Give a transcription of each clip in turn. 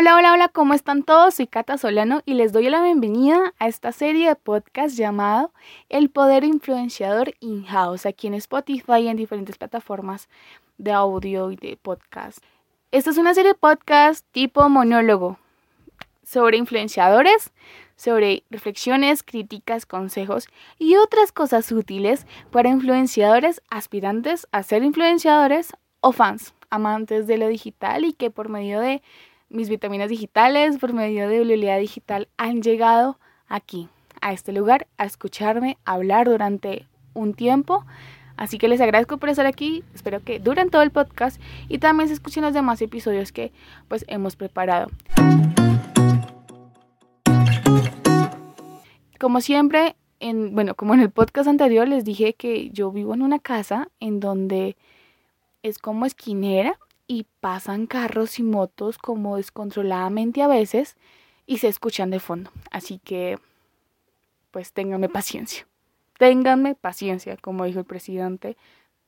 Hola, hola, hola, ¿cómo están todos? Soy Cata Solano y les doy la bienvenida a esta serie de podcast llamado El Poder Influenciador In-House, aquí en Spotify y en diferentes plataformas de audio y de podcast. Esta es una serie de podcast tipo monólogo sobre influenciadores, sobre reflexiones, críticas, consejos y otras cosas útiles para influenciadores aspirantes a ser influenciadores o fans, amantes de lo digital y que por medio de mis vitaminas digitales por medio de bibliología digital han llegado aquí, a este lugar, a escucharme hablar durante un tiempo. Así que les agradezco por estar aquí. Espero que duren todo el podcast y también se escuchen los demás episodios que pues hemos preparado. Como siempre, en, bueno, como en el podcast anterior les dije que yo vivo en una casa en donde es como esquinera y pasan carros y motos como descontroladamente a veces y se escuchan de fondo. Así que, pues ténganme paciencia. Ténganme paciencia, como dijo el presidente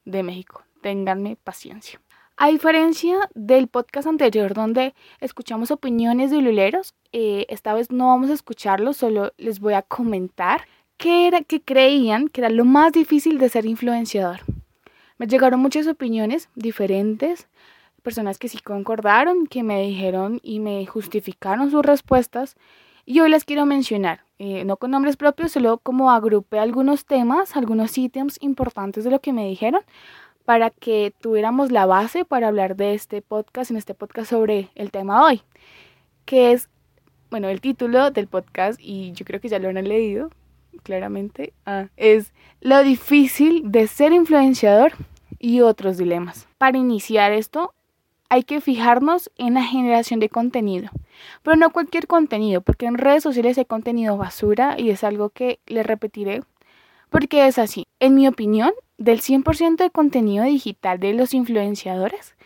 de México. Ténganme paciencia. A diferencia del podcast anterior donde escuchamos opiniones de luleros, eh, esta vez no vamos a escucharlo, solo les voy a comentar qué era que creían que era lo más difícil de ser influenciador. Me llegaron muchas opiniones diferentes personas que sí concordaron, que me dijeron y me justificaron sus respuestas. Y hoy las quiero mencionar, eh, no con nombres propios, solo como agrupé algunos temas, algunos ítems importantes de lo que me dijeron, para que tuviéramos la base para hablar de este podcast, en este podcast sobre el tema hoy, que es, bueno, el título del podcast, y yo creo que ya lo han leído claramente, ah, es lo difícil de ser influenciador y otros dilemas. Para iniciar esto, hay que fijarnos en la generación de contenido. Pero no cualquier contenido, porque en redes sociales hay contenido basura y es algo que le repetiré, porque es así. En mi opinión, del 100% de contenido digital de los influenciadores,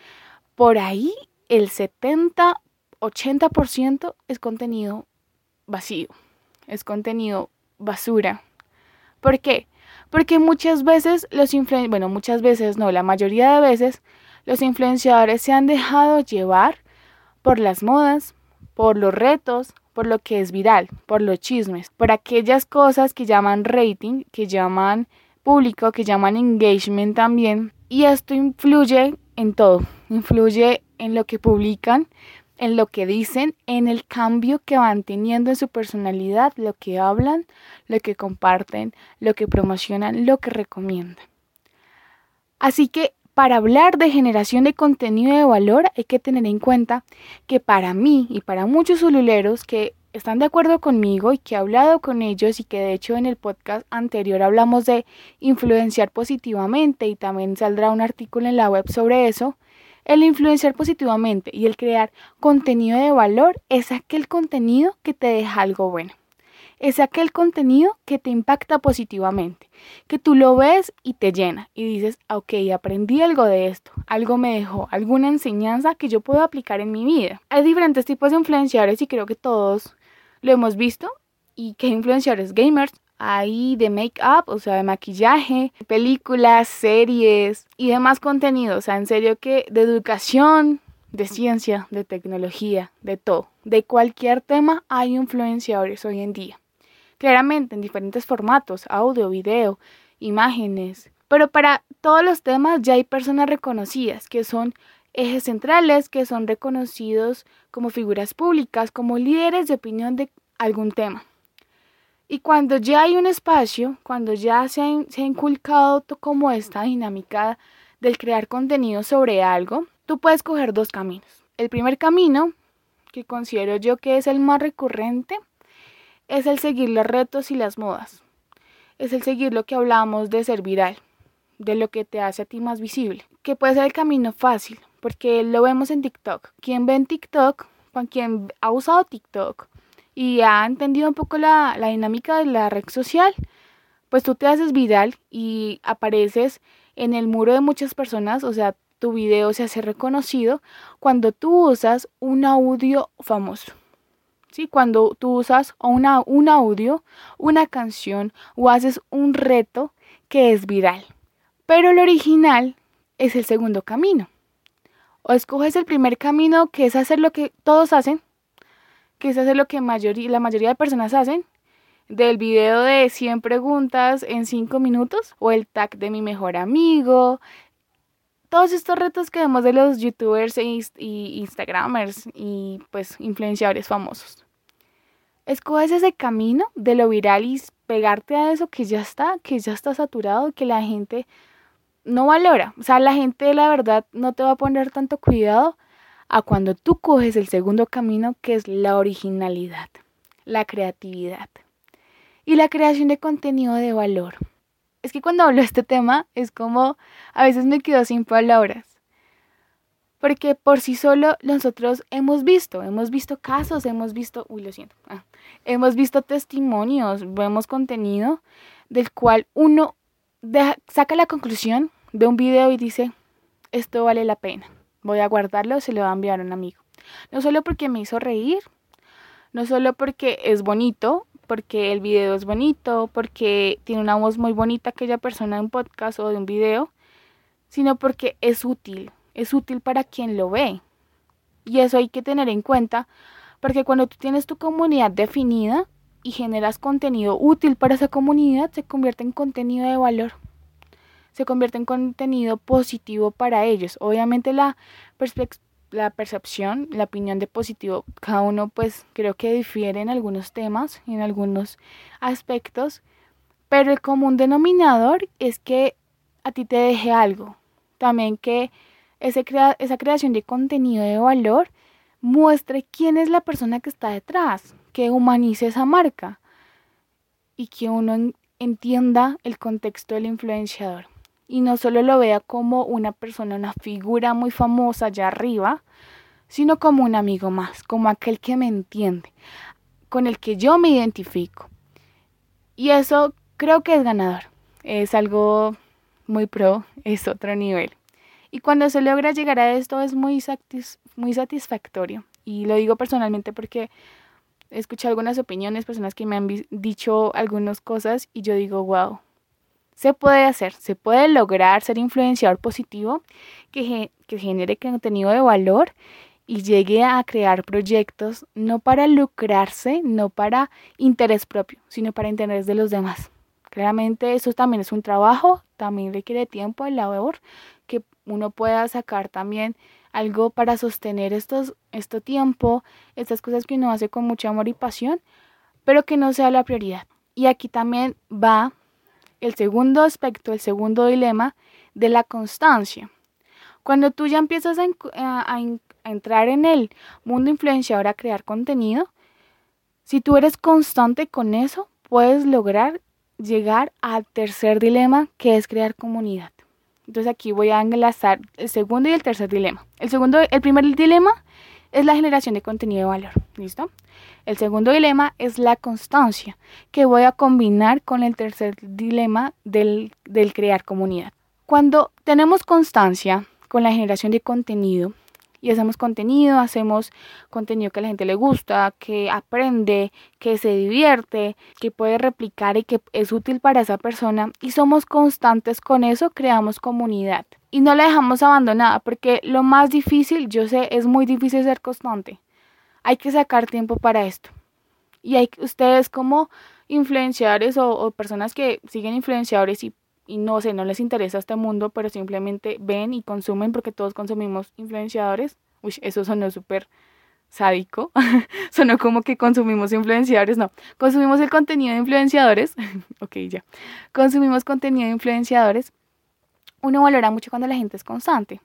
por ahí el 70-80% es contenido vacío, es contenido basura. ¿Por qué? Porque muchas veces los influenciadores, bueno, muchas veces no, la mayoría de veces los influenciadores se han dejado llevar por las modas, por los retos, por lo que es viral, por los chismes, por aquellas cosas que llaman rating, que llaman público, que llaman engagement también. Y esto influye en todo, influye en lo que publican, en lo que dicen, en el cambio que van teniendo en su personalidad, lo que hablan, lo que comparten, lo que promocionan, lo que recomiendan. Así que para hablar de generación de contenido de valor hay que tener en cuenta que para mí y para muchos ululeros que están de acuerdo conmigo y que he hablado con ellos y que de hecho en el podcast anterior hablamos de influenciar positivamente y también saldrá un artículo en la web sobre eso, el influenciar positivamente y el crear contenido de valor es aquel contenido que te deja algo bueno es aquel contenido que te impacta positivamente, que tú lo ves y te llena y dices, ok, aprendí algo de esto, algo me dejó, alguna enseñanza que yo puedo aplicar en mi vida. Hay diferentes tipos de influenciadores y creo que todos lo hemos visto y que influenciadores gamers, hay de make-up, o sea, de maquillaje, películas, series y demás contenidos, o sea, en serio que de educación, de ciencia, de tecnología, de todo, de cualquier tema hay influenciadores hoy en día claramente en diferentes formatos, audio, video, imágenes. Pero para todos los temas ya hay personas reconocidas que son ejes centrales, que son reconocidos como figuras públicas, como líderes de opinión de algún tema. Y cuando ya hay un espacio, cuando ya se ha, inculcado como esta dinámica del crear contenido sobre algo, tú puedes coger dos caminos. El primer camino, que considero yo que es el más recurrente, es el seguir los retos y las modas. Es el seguir lo que hablamos de ser viral, de lo que te hace a ti más visible, que puede ser el camino fácil, porque lo vemos en TikTok. Quien ve en TikTok, quien ha usado TikTok y ha entendido un poco la, la dinámica de la red social, pues tú te haces viral y apareces en el muro de muchas personas, o sea, tu video se hace reconocido cuando tú usas un audio famoso. Cuando tú usas una, un audio, una canción o haces un reto que es viral. Pero el original es el segundo camino. O escoges el primer camino que es hacer lo que todos hacen, que es lo que la mayoría de personas hacen, del video de 100 preguntas en 5 minutos o el tag de mi mejor amigo. Todos estos retos que vemos de los youtubers e instagramers y pues influenciadores famosos. Escoges ese camino de lo viral y pegarte a eso que ya está, que ya está saturado, que la gente no valora. O sea, la gente la verdad no te va a poner tanto cuidado a cuando tú coges el segundo camino que es la originalidad, la creatividad y la creación de contenido de valor. Es que cuando hablo de este tema es como a veces me quedo sin palabras. Porque por sí solo nosotros hemos visto, hemos visto casos, hemos visto, uy, lo siento, ah, hemos visto testimonios, vemos contenido del cual uno saca la conclusión de un video y dice, esto vale la pena, voy a guardarlo, se lo va a enviar a un amigo. No solo porque me hizo reír, no solo porque es bonito, porque el video es bonito, porque tiene una voz muy bonita aquella persona en un podcast o de un video, sino porque es útil, es útil para quien lo ve. Y eso hay que tener en cuenta, porque cuando tú tienes tu comunidad definida y generas contenido útil para esa comunidad, se convierte en contenido de valor. Se convierte en contenido positivo para ellos. Obviamente la percepción, la opinión de positivo, cada uno pues creo que difiere en algunos temas, en algunos aspectos, pero el común denominador es que a ti te deje algo. También que esa creación de contenido de valor muestre quién es la persona que está detrás, que humanice esa marca y que uno entienda el contexto del influenciador y no solo lo vea como una persona, una figura muy famosa allá arriba, sino como un amigo más, como aquel que me entiende, con el que yo me identifico. Y eso creo que es ganador, es algo muy pro, es otro nivel. Y cuando se logra llegar a esto es muy, muy satisfactorio. Y lo digo personalmente porque he escuchado algunas opiniones, personas que me han dicho algunas cosas y yo digo, wow, se puede hacer, se puede lograr ser influenciador positivo que, que genere contenido de valor y llegue a crear proyectos no para lucrarse, no para interés propio, sino para interés de los demás. Claramente eso también es un trabajo, también requiere tiempo, labor, que uno pueda sacar también algo para sostener estos, este tiempo, estas cosas que uno hace con mucho amor y pasión, pero que no sea la prioridad. Y aquí también va el segundo aspecto, el segundo dilema de la constancia. Cuando tú ya empiezas a, entrar en el mundo influenciador a crear contenido, si tú eres constante con eso, puedes lograr llegar al tercer dilema, que es crear comunidad. Entonces aquí voy a enlazar el segundo y el tercer dilema. El segundo, el primer dilema es la generación de contenido de valor. ¿Listo? El segundo dilema es la constancia, que voy a combinar con el tercer dilema del, del crear comunidad. Cuando tenemos constancia con la generación de contenido, y hacemos contenido, hacemos contenido que a la gente le gusta, que aprende, que se divierte, que puede replicar y que es útil para esa persona y somos constantes con eso, creamos comunidad y no la dejamos abandonada porque lo más difícil, yo sé, es muy difícil ser constante. Hay que sacar tiempo para esto. Y hay ustedes como influenciadores o, o personas que siguen influenciadores y y no sé, no les interesa este mundo, pero simplemente ven y consumen porque todos consumimos influenciadores. Uy, eso sonó súper sádico. sonó como que consumimos influenciadores. No, consumimos el contenido de influenciadores. ok, ya. Consumimos contenido de influenciadores. Uno valora mucho cuando la gente es constante.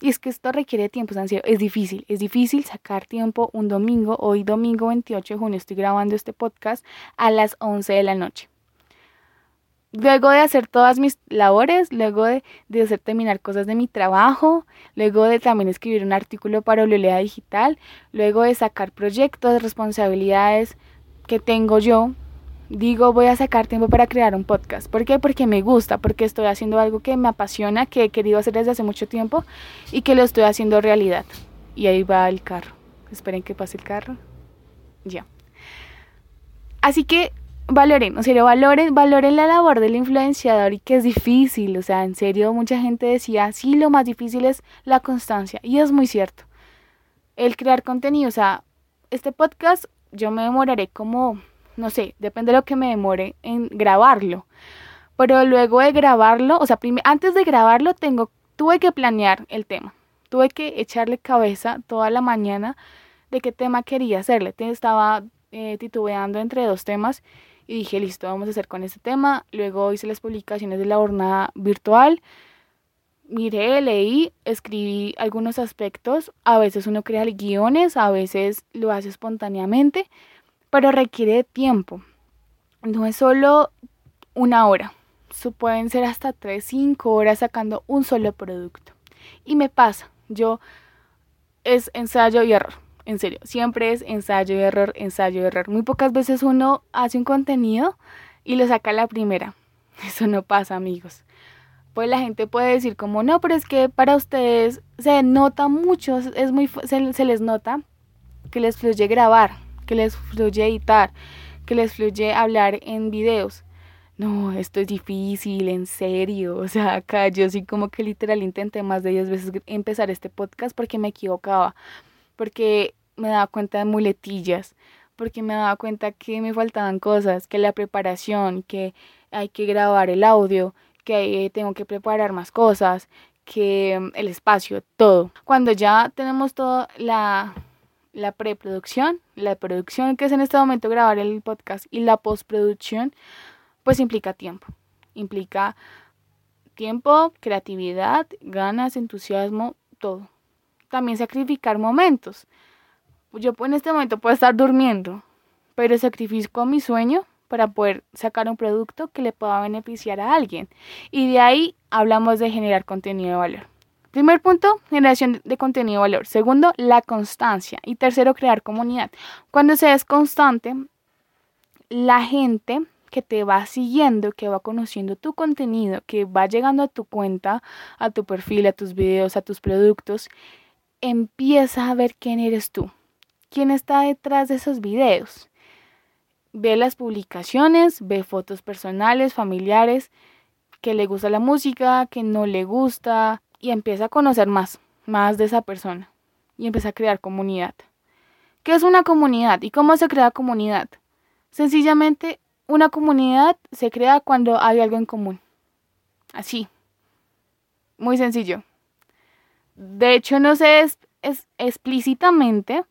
Y es que esto requiere tiempo, es difícil, es difícil sacar tiempo un domingo, hoy domingo 28 de junio estoy grabando este podcast a las 11 de la noche luego de hacer todas mis labores, luego de, hacer terminar cosas de mi trabajo, luego de también escribir un artículo para Ololea Digital, luego de sacar proyectos, responsabilidades que tengo yo, digo voy a sacar tiempo para crear un podcast. ¿Por qué? Porque me gusta, porque estoy haciendo algo que me apasiona, que he querido hacer desde hace mucho tiempo y que lo estoy haciendo realidad. Y ahí va el carro. Esperen que pase el carro. Ya. Así que valoren, o sea, valoren, valoren la labor del influenciador y que es difícil, o sea, en serio mucha gente decía, sí, lo más difícil es la constancia y es muy cierto. El crear contenido, o sea, este podcast yo me demoraré como, no sé, depende de lo que me demore en grabarlo. Pero luego de grabarlo, o sea, antes de grabarlo tengo, tuve que planear el tema. Tuve que echarle cabeza toda la mañana de qué tema quería hacerle. Estaba eh, titubeando entre dos temas y dije, listo, vamos a hacer con este tema. Luego hice las publicaciones de la jornada virtual. Miré, leí, escribí algunos aspectos. A veces uno crea guiones, a veces lo hace espontáneamente, pero requiere tiempo. No es solo una hora. pueden ser hasta 3, 5 horas sacando un solo producto. Y me pasa, yo es ensayo y error en serio, siempre es ensayo y error, ensayo y error. Muy pocas veces uno hace un contenido y lo saca la primera. Eso no pasa, amigos. Pues la gente puede decir como, no, pero es que para ustedes se nota mucho, es muy, se, se les nota que les fluye grabar, que les fluye editar, que les fluye hablar en videos. No, esto es difícil, en serio. O sea, acá yo sí como que literal intenté más de 10 veces empezar este podcast porque me equivocaba. Porque me daba cuenta de muletillas, porque me daba cuenta que me faltaban cosas, que la preparación, que hay que grabar el audio, que tengo que preparar más cosas, que mm, el espacio, todo. Cuando ya tenemos toda la, la preproducción, la producción que es en este momento grabar el podcast y la postproducción, pues implica tiempo. Implica tiempo, creatividad, ganas, entusiasmo, todo. También sacrificar momentos yo en este momento puedo estar durmiendo, pero sacrifico mi sueño para poder sacar un producto que le pueda beneficiar a alguien. Y de ahí hablamos de generar contenido de valor. Primer punto, generación de contenido de valor. Segundo, la constancia. Y tercero, crear comunidad. Cuando se es constante, la gente que te va siguiendo, que va conociendo tu contenido, que va llegando a tu cuenta, a tu perfil, a tus videos, a tus productos, empieza a ver quién eres tú quién está detrás de esos videos. Ve las publicaciones, ve fotos personales, familiares, que le gusta la música, que no le gusta, y empieza a conocer más, más de esa persona. Y empieza a crear comunidad. ¿Qué es una comunidad y cómo se crea comunidad? Sencillamente, una comunidad se crea cuando hay algo en común. Así. Muy sencillo. De hecho, no sé es, es explícitamente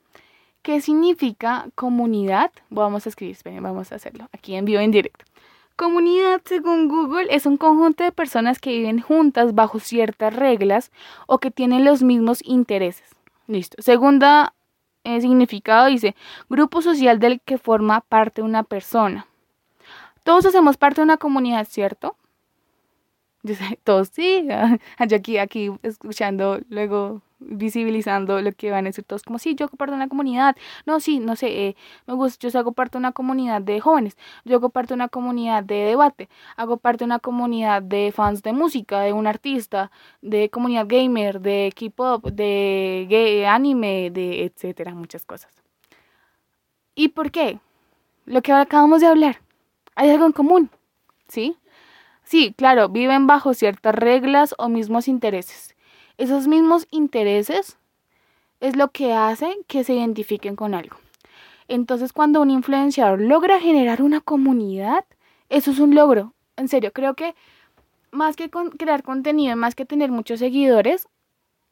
¿Qué significa comunidad? Vamos a escribir, vamos a hacerlo aquí en vivo en directo. Comunidad, según Google, es un conjunto de personas que viven juntas bajo ciertas reglas o que tienen los mismos intereses. Listo. Segunda eh, significado dice grupo social del que forma parte una persona. Todos hacemos parte de una comunidad, ¿cierto? Todos sí. Yo aquí, aquí escuchando luego visibilizando lo que van a decir todos, como sí, yo de una comunidad, no, sí, no sé, eh, me gusta, yo hago parte de una comunidad de jóvenes, yo hago parte de una comunidad de debate, hago parte de una comunidad de fans de música, de un artista, de comunidad gamer, de K-pop, de anime, de etcétera, muchas cosas. ¿Y por qué? Lo que acabamos de hablar, hay algo en común, ¿sí? Sí, claro, viven bajo ciertas reglas o mismos intereses esos mismos intereses es lo que hace que se identifiquen con algo. Entonces, cuando un influenciador logra generar una comunidad, eso es un logro. En serio, creo que más que crear contenido, más que tener muchos seguidores,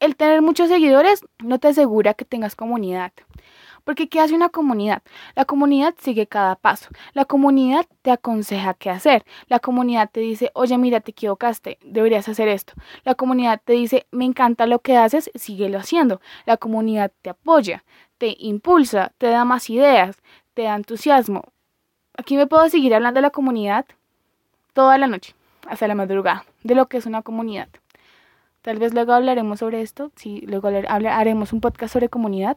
el tener muchos seguidores no te asegura que tengas comunidad. Porque ¿qué hace una comunidad? La comunidad sigue cada paso. La comunidad te aconseja qué hacer. La comunidad te dice, oye, mira, te equivocaste, deberías hacer esto. La comunidad te dice, me encanta lo que haces, síguelo haciendo. La comunidad te apoya, te impulsa, te da más ideas, te da entusiasmo. Aquí me puedo seguir hablando de la comunidad toda la noche, hasta la madrugada, de lo que es una comunidad. Tal vez luego hablaremos sobre esto, sí, luego haremos un podcast sobre comunidad.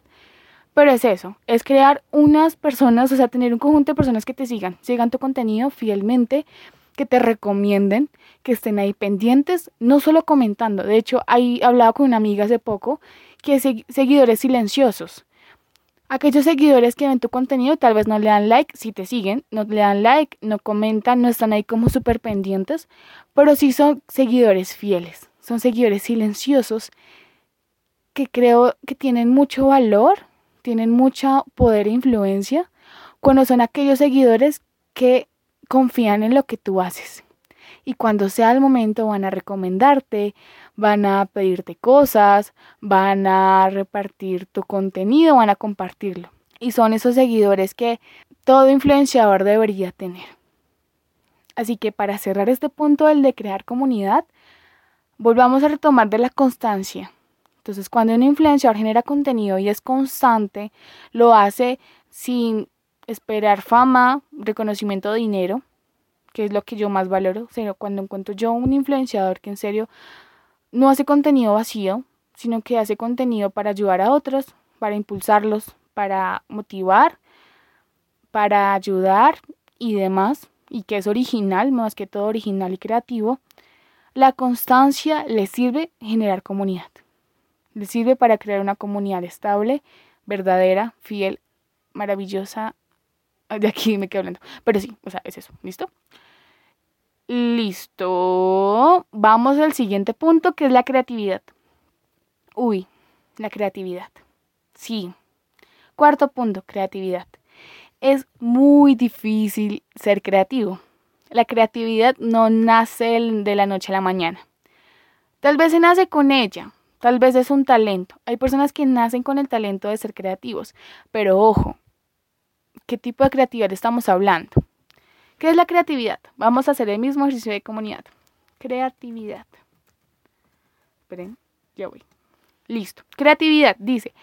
Pero es eso, es crear unas personas, o sea, tener un conjunto de personas que te sigan, sigan tu contenido fielmente, que te recomienden, que estén ahí pendientes, no solo comentando. De hecho, ahí hablaba con una amiga hace poco que seguidores silenciosos. Aquellos seguidores que ven tu contenido tal vez no le dan like, si te siguen, no le dan like, no comentan, no están ahí como súper pendientes, pero sí son seguidores fieles, son seguidores silenciosos que creo que tienen mucho valor tienen mucho poder e influencia cuando son aquellos seguidores que confían en lo que tú haces. Y cuando sea el momento van a recomendarte, van a pedirte cosas, van a repartir tu contenido, van a compartirlo. Y son esos seguidores que todo influenciador debería tener. Así que para cerrar este punto del de crear comunidad, volvamos a retomar de la constancia. Entonces, cuando un influenciador genera contenido y es constante, lo hace sin esperar fama, reconocimiento, dinero, que es lo que yo más valoro. O cuando encuentro yo un influenciador que en serio no hace contenido vacío, sino que hace contenido para ayudar a otros, para impulsarlos, para motivar, para ayudar y demás, y que es original, más que todo original y creativo, la constancia le sirve generar comunidad. Le sirve para crear una comunidad estable, verdadera, fiel, maravillosa de aquí me quedo hablando. Pero sí, o sea, es eso. ¿Listo? Listo. Vamos al siguiente punto, que es la creatividad. Uy, la creatividad. Sí. Cuarto punto, creatividad. Es muy difícil ser creativo. La creatividad no nace de la noche a la mañana. Tal vez se nace con ella, tal vez es un talento. Hay personas que nacen con el talento de ser creativos, pero ojo, ¿Qué tipo de creatividad estamos hablando? ¿Qué es la creatividad? Vamos a hacer el mismo ejercicio de comunidad. Creatividad. Esperen, ya voy. Listo. Creatividad dice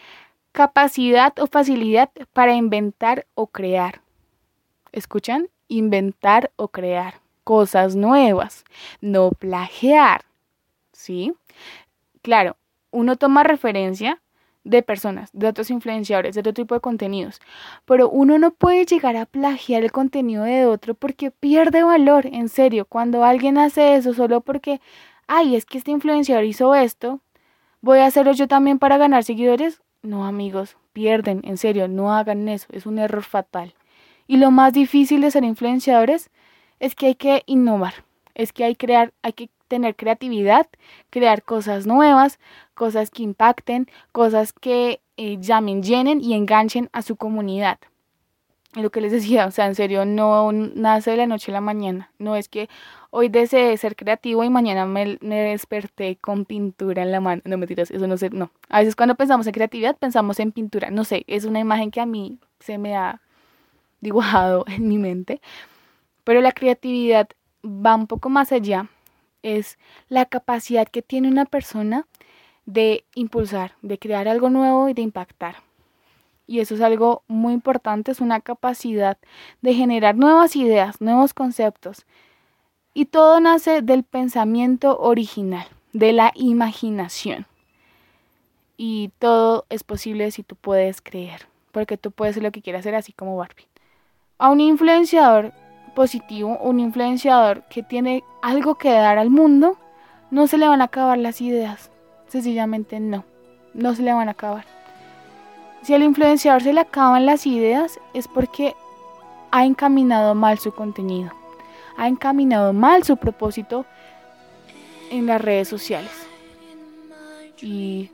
capacidad o facilidad para inventar o crear. ¿Escuchan? Inventar o crear cosas nuevas, no plagiar. ¿Sí? Claro, uno toma referencia de personas, de otros influenciadores, de otro tipo de contenidos. Pero uno no puede llegar a plagiar el contenido de otro porque pierde valor, en serio. Cuando alguien hace eso solo porque, ay, es que este influenciador hizo esto, voy a hacerlo yo también para ganar seguidores. No, amigos, pierden, en serio, no hagan eso, es un error fatal. Y lo más difícil de ser influenciadores es que hay que innovar, es que hay, crear, hay que tener creatividad, crear cosas nuevas, cosas que impacten, cosas que eh, llamen, llenen y enganchen a su comunidad. lo que les decía, o sea, en serio, no nace de la noche a la mañana. No es que hoy deseé ser creativo y mañana me, me desperté con pintura en la mano. No me tiras, eso no sé, no. A veces cuando pensamos en creatividad pensamos en pintura. No sé, es una imagen que a mí se me ha dibujado en mi mente. Pero la creatividad va un poco más allá es la capacidad que tiene una persona de impulsar, de crear algo nuevo y de impactar. Y eso es algo muy importante, es una capacidad de generar nuevas ideas, nuevos conceptos. Y todo nace del pensamiento original, de la imaginación. Y todo es posible si tú puedes creer, porque tú puedes ser lo que quieras hacer así como Barbie. A un influenciador positivo, un influenciador que tiene algo que dar al mundo, no se le van a acabar las ideas. Sencillamente no, no se le van a acabar. Si al influenciador se le acaban las ideas es porque ha encaminado mal su contenido, ha encaminado mal su propósito en las redes sociales. Y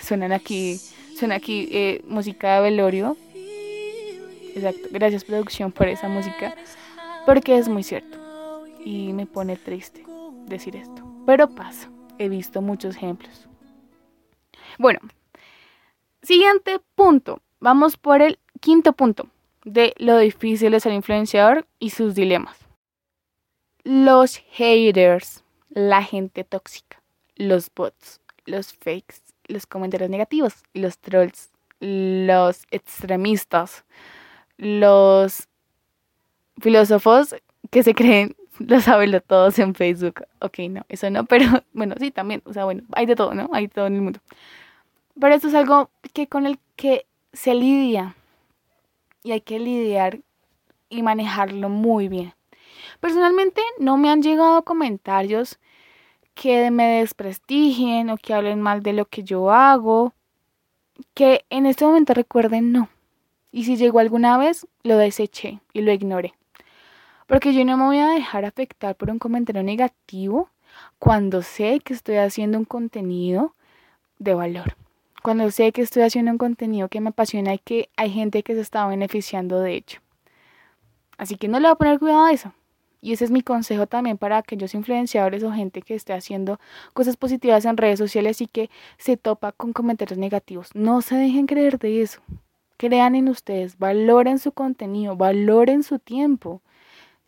suenan aquí, suena aquí eh, música de velorio. Exacto, gracias producción por esa música. Porque es muy cierto. Y me pone triste decir esto. Pero pasa. He visto muchos ejemplos. Bueno, siguiente punto. Vamos por el quinto punto de lo difícil de ser influenciador y sus dilemas. Los haters, la gente tóxica, los bots, los fakes, los comentarios negativos, los trolls, los extremistas, los filósofos que se creen lo saben todos en Facebook. Ok, no, eso no, pero bueno, sí, también, o sea, bueno, hay de todo, ¿no? Hay de todo en el mundo. Pero esto es algo que con el que se lidia y hay que lidiar y manejarlo muy bien. Personalmente no me han llegado comentarios que me desprestigien o que hablen mal de lo que yo hago, que en este momento recuerden no. Y si llegó alguna vez, lo deseché y lo ignoré. Porque yo no me voy a dejar afectar por un comentario negativo cuando sé que estoy haciendo un contenido de valor. cuando sé que estoy haciendo un contenido que me apasiona y que hay gente que se está beneficiando de hecho. Así que no le voy a poner cuidado a eso. Y ese es mi consejo también para aquellos influenciadores o gente que esté haciendo cosas positivas en redes sociales y que se topa con comentarios negativos. No se dejen creer de eso. Crean en ustedes, valoren su contenido, valoren su tiempo.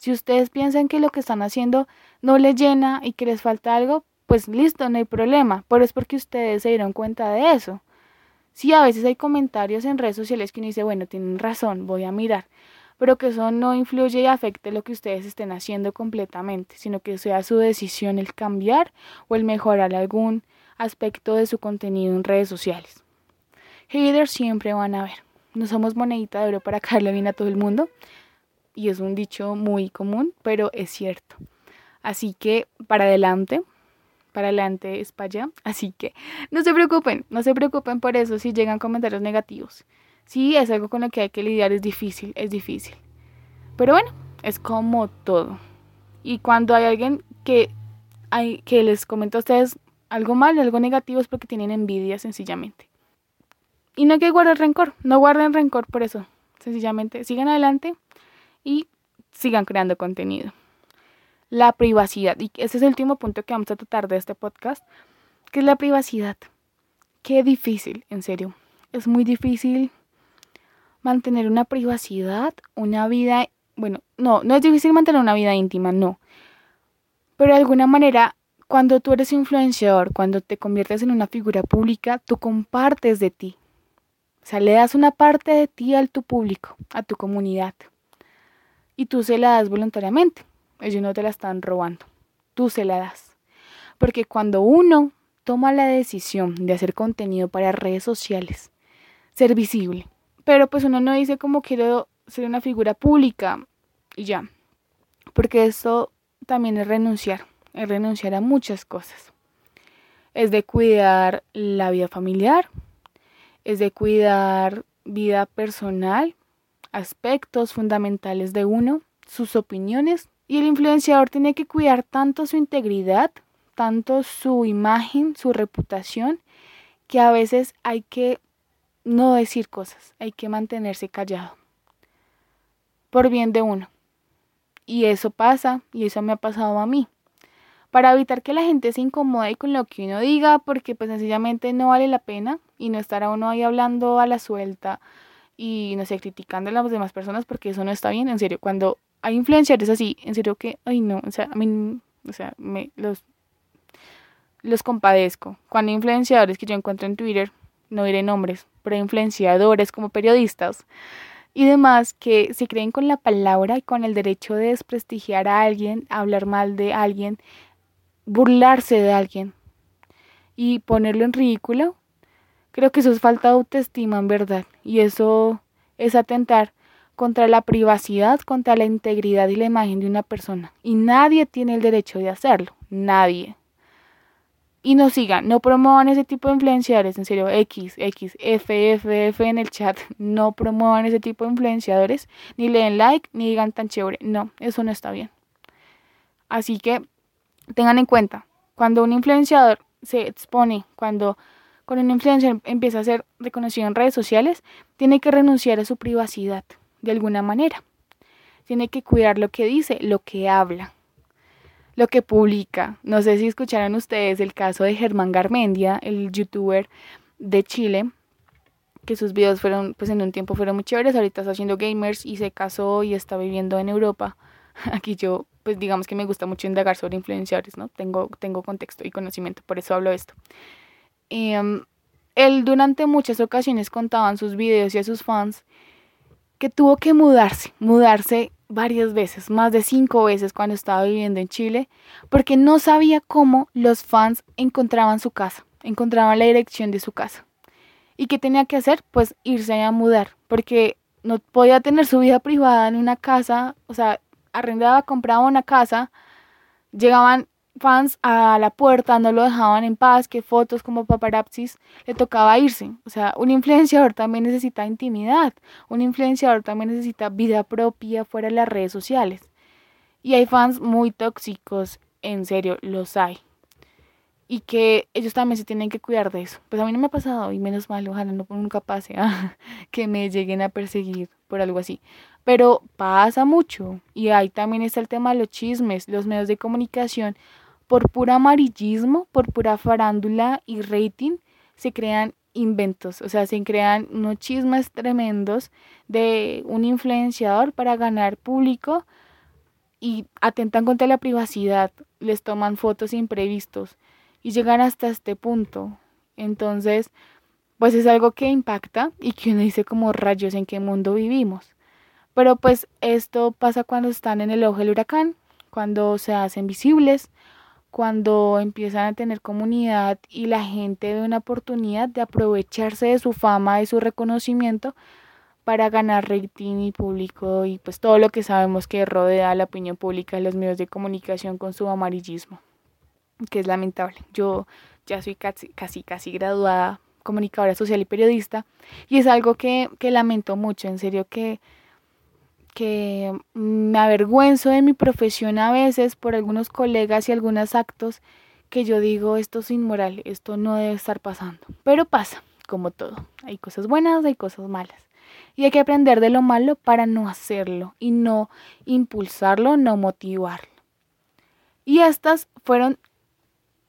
Si ustedes piensan que lo que están haciendo no les llena y que les falta algo, pues listo, no hay problema. Pero es porque ustedes se dieron cuenta de eso. Sí, a veces hay comentarios en redes sociales que uno dice, bueno, tienen razón, voy a mirar pero que eso no influye y afecte lo que ustedes estén haciendo completamente, sino que sea su decisión el cambiar o el mejorar algún aspecto de su contenido en redes sociales. Haters siempre van a ver. No somos monedita de oro para caerle bien a todo el mundo. Y es un dicho muy común, pero es cierto. Así que para adelante, para adelante es para allá. Así que no se preocupen, no se preocupen por eso si llegan comentarios negativos. Sí, es algo con lo que hay que lidiar, es difícil, es difícil. Pero bueno, es como todo. Y cuando hay alguien que, hay, que les comenta a ustedes algo mal, algo negativo, es porque tienen envidia sencillamente. Y no hay que guardar rencor, no guarden rencor por eso. Sencillamente sigan adelante y sigan creando contenido. La privacidad, y ese es el último punto que vamos a tratar de este podcast, que es la privacidad. Qué difícil, en serio. Es muy difícil mantener una privacidad, una vida, bueno, no, no es difícil mantener una vida íntima, no. Pero de alguna manera, cuando tú eres influenciador, cuando te conviertes en una figura pública, tú compartes de ti. O sea, le das una parte de ti al tu público, a tu comunidad. Y tú se la das voluntariamente. Ellos no te la están robando. Tú se la das. Porque cuando uno toma la decisión de hacer contenido para redes sociales, ser visible, pero pues uno no dice como quiero ser una figura pública y ya. Porque esto también es renunciar, es renunciar a muchas cosas. Es de cuidar la vida familiar, es de cuidar vida personal, aspectos fundamentales de uno, sus opiniones. Y el influenciador tiene que cuidar tanto su integridad, tanto su imagen, su reputación, que a veces hay que no decir cosas, hay que mantenerse callado. Por bien de uno. Y eso pasa, y eso me ha pasado a mí. Para evitar que la gente se incomode con lo que uno diga, porque pues sencillamente no vale la pena y no estar a uno ahí hablando a la suelta y no sé, criticando a las demás personas porque eso no está bien, en serio. Cuando hay influenciadores así, en serio que, ay no, o sea, a mí, o sea, me los, los compadezco. Cuando hay influenciadores que yo encuentro en Twitter, no diré nombres, pero influenciadores como periodistas y demás que se creen con la palabra y con el derecho de desprestigiar a alguien, hablar mal de alguien, burlarse de alguien y ponerlo en ridículo, creo que eso es falta de autoestima en verdad. Y eso es atentar contra la privacidad, contra la integridad y la imagen de una persona. Y nadie tiene el derecho de hacerlo, nadie. Y no sigan, no promuevan ese tipo de influenciadores, en serio, X, X, F, F, F en el chat, no promuevan ese tipo de influenciadores, ni leen like, ni digan tan chévere, no, eso no está bien. Así que tengan en cuenta, cuando un influenciador se expone, cuando, cuando un influenciador empieza a ser reconocido en redes sociales, tiene que renunciar a su privacidad, de alguna manera. Tiene que cuidar lo que dice, lo que habla lo que publica. No sé si escucharon ustedes el caso de Germán Garmendia, el youtuber de Chile, que sus videos fueron, pues en un tiempo fueron muy chéveres, ahorita está haciendo gamers y se casó y está viviendo en Europa. Aquí yo, pues digamos que me gusta mucho indagar sobre influenciadores, ¿no? Tengo, tengo contexto y conocimiento, por eso hablo de esto. Em, él durante muchas ocasiones contaba en sus videos y a sus fans que tuvo que mudarse, mudarse varias veces, más de cinco veces cuando estaba viviendo en Chile, porque no sabía cómo los fans encontraban su casa, encontraban la dirección de su casa. ¿Y qué tenía que hacer? Pues irse a mudar, porque no podía tener su vida privada en una casa, o sea, arrendaba, compraba una casa, llegaban fans a la puerta, no lo dejaban en paz, que fotos como paparazzis, le tocaba irse. O sea, un influenciador también necesita intimidad, un influenciador también necesita vida propia fuera de las redes sociales. Y hay fans muy tóxicos, en serio, los hay. y que ellos también se tienen que cuidar de eso. Pues a mí no me ha pasado y menos mal, ojalá no nunca pase que me lleguen a perseguir por algo así. Pero pasa mucho y ahí también está el tema de los chismes, los medios de comunicación por puro amarillismo, por pura farándula y rating se crean inventos, o sea, se crean unos chismes tremendos de un influenciador para ganar público y atentan contra la privacidad, les toman fotos imprevistos y llegan hasta este punto. Entonces, pues es algo que impacta y que uno dice como rayos en qué mundo vivimos. Pero pues esto pasa cuando están en el ojo del huracán, cuando se hacen visibles, cuando empiezan a tener comunidad y la gente ve una oportunidad de aprovecharse de su fama, de su reconocimiento para ganar rating y público y pues todo lo que sabemos que rodea la opinión pública de los medios de comunicación con su amarillismo que es lamentable. Yo ya soy casi, casi, casi graduada comunicadora social y periodista y es algo que, que lamento mucho, en serio que, que me avergüenzo de mi profesión a veces por algunos colegas y algunos actos que yo digo esto es inmoral, esto no debe estar pasando, pero pasa, como todo, hay cosas buenas, hay cosas malas. Y hay que aprender de lo malo para no hacerlo y no impulsarlo, no motivarlo. Y estas fueron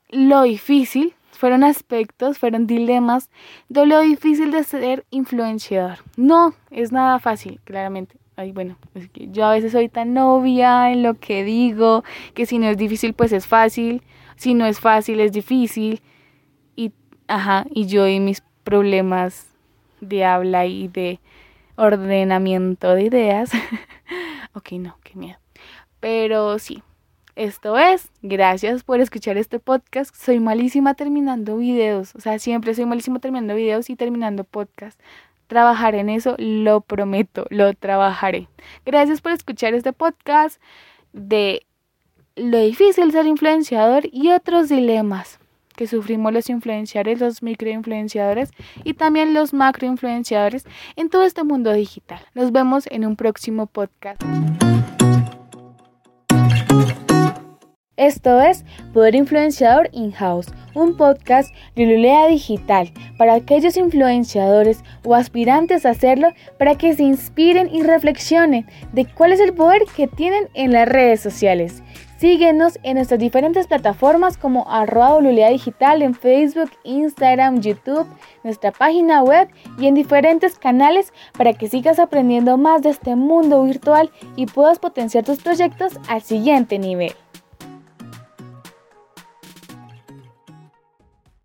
lo difícil, fueron aspectos, fueron dilemas de lo difícil de ser influenciador. No es nada fácil, claramente. Ay, bueno, que yo a veces soy tan novia en lo que digo, que si no es difícil, pues es fácil. Si no es fácil, es difícil. Y, ajá, y yo y mis problemas de habla y de ordenamiento de ideas. ok, no, qué miedo. Pero sí, esto es, gracias por escuchar este podcast. Soy malísima terminando videos, o sea, siempre soy malísima terminando videos y terminando podcast. Trabajaré en eso, lo prometo, lo trabajaré. Gracias por escuchar este podcast de lo difícil ser influenciador y otros dilemas que sufrimos los influenciadores, los microinfluenciadores y también los macroinfluenciadores en todo este mundo digital. Nos vemos en un próximo podcast. Esto es Poder Influenciador In-House, un podcast de Lulea Digital para aquellos influenciadores o aspirantes a hacerlo para que se inspiren y reflexionen de cuál es el poder que tienen en las redes sociales. Síguenos en nuestras diferentes plataformas como arroba Lulea Digital en Facebook, Instagram, YouTube, nuestra página web y en diferentes canales para que sigas aprendiendo más de este mundo virtual y puedas potenciar tus proyectos al siguiente nivel.